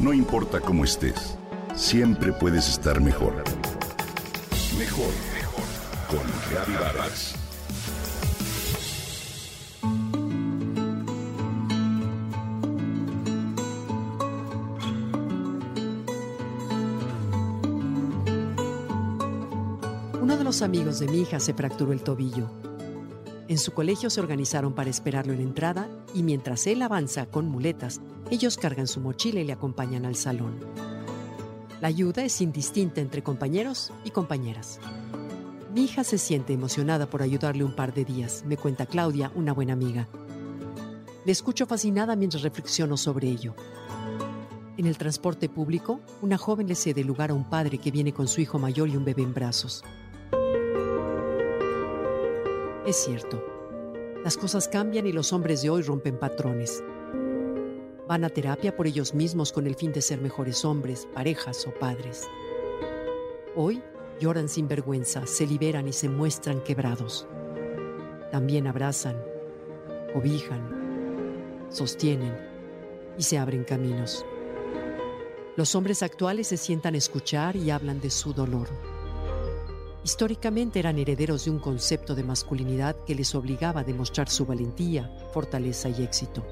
No importa cómo estés, siempre puedes estar mejor. Mejor, mejor. Con Reavivadas. Uno de los amigos de mi hija se fracturó el tobillo. En su colegio se organizaron para esperarlo en entrada y mientras él avanza con muletas, ellos cargan su mochila y le acompañan al salón. La ayuda es indistinta entre compañeros y compañeras. Mi hija se siente emocionada por ayudarle un par de días, me cuenta Claudia, una buena amiga. Le escucho fascinada mientras reflexiono sobre ello. En el transporte público, una joven le cede lugar a un padre que viene con su hijo mayor y un bebé en brazos. Es cierto, las cosas cambian y los hombres de hoy rompen patrones. Van a terapia por ellos mismos con el fin de ser mejores hombres, parejas o padres. Hoy lloran sin vergüenza, se liberan y se muestran quebrados. También abrazan, cobijan, sostienen y se abren caminos. Los hombres actuales se sientan escuchar y hablan de su dolor. Históricamente eran herederos de un concepto de masculinidad que les obligaba a demostrar su valentía, fortaleza y éxito.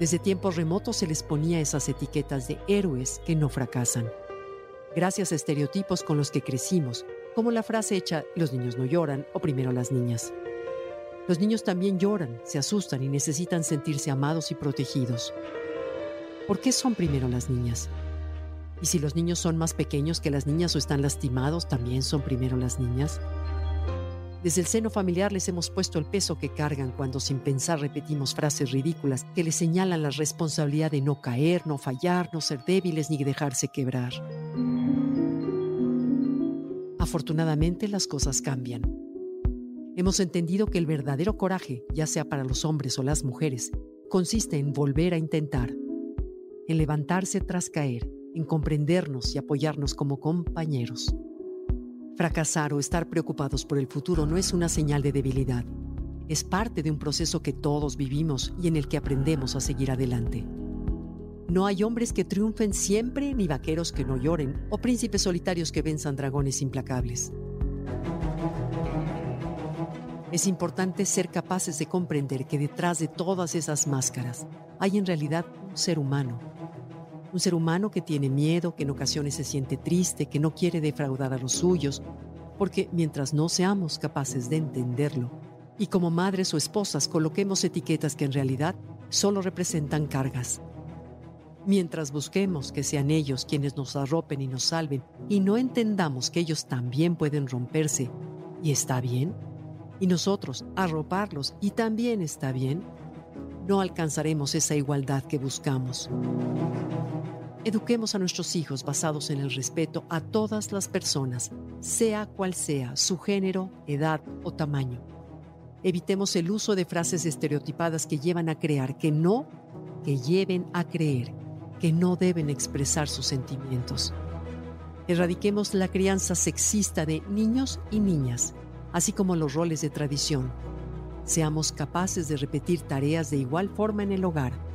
Desde tiempos remotos se les ponía esas etiquetas de héroes que no fracasan. Gracias a estereotipos con los que crecimos, como la frase hecha los niños no lloran o primero las niñas. Los niños también lloran, se asustan y necesitan sentirse amados y protegidos. ¿Por qué son primero las niñas? ¿Y si los niños son más pequeños que las niñas o están lastimados, también son primero las niñas? Desde el seno familiar les hemos puesto el peso que cargan cuando sin pensar repetimos frases ridículas que les señalan la responsabilidad de no caer, no fallar, no ser débiles ni dejarse quebrar. Afortunadamente las cosas cambian. Hemos entendido que el verdadero coraje, ya sea para los hombres o las mujeres, consiste en volver a intentar, en levantarse tras caer, en comprendernos y apoyarnos como compañeros. Fracasar o estar preocupados por el futuro no es una señal de debilidad. Es parte de un proceso que todos vivimos y en el que aprendemos a seguir adelante. No hay hombres que triunfen siempre, ni vaqueros que no lloren, o príncipes solitarios que venzan dragones implacables. Es importante ser capaces de comprender que detrás de todas esas máscaras hay en realidad un ser humano. Un ser humano que tiene miedo, que en ocasiones se siente triste, que no quiere defraudar a los suyos, porque mientras no seamos capaces de entenderlo, y como madres o esposas coloquemos etiquetas que en realidad solo representan cargas, Mientras busquemos que sean ellos quienes nos arropen y nos salven y no entendamos que ellos también pueden romperse y está bien, y nosotros arroparlos y también está bien, no alcanzaremos esa igualdad que buscamos. Eduquemos a nuestros hijos basados en el respeto a todas las personas, sea cual sea su género, edad o tamaño. Evitemos el uso de frases estereotipadas que llevan a crear que no, que lleven a creer que no deben expresar sus sentimientos. Erradiquemos la crianza sexista de niños y niñas, así como los roles de tradición. Seamos capaces de repetir tareas de igual forma en el hogar.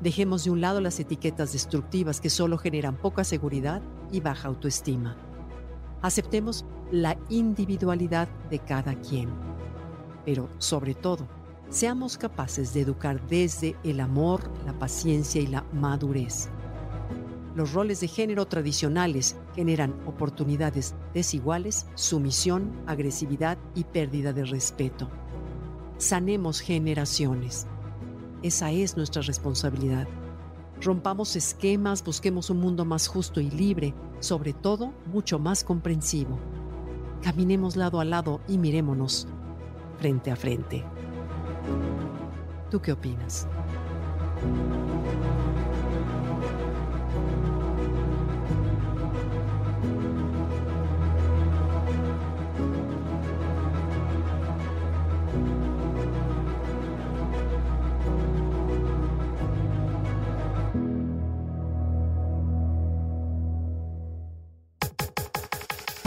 Dejemos de un lado las etiquetas destructivas que solo generan poca seguridad y baja autoestima. Aceptemos la individualidad de cada quien. Pero, sobre todo, seamos capaces de educar desde el amor, la paciencia y la madurez. Los roles de género tradicionales generan oportunidades desiguales, sumisión, agresividad y pérdida de respeto. Sanemos generaciones. Esa es nuestra responsabilidad. Rompamos esquemas, busquemos un mundo más justo y libre, sobre todo mucho más comprensivo. Caminemos lado a lado y mirémonos frente a frente. ¿Tú qué opinas?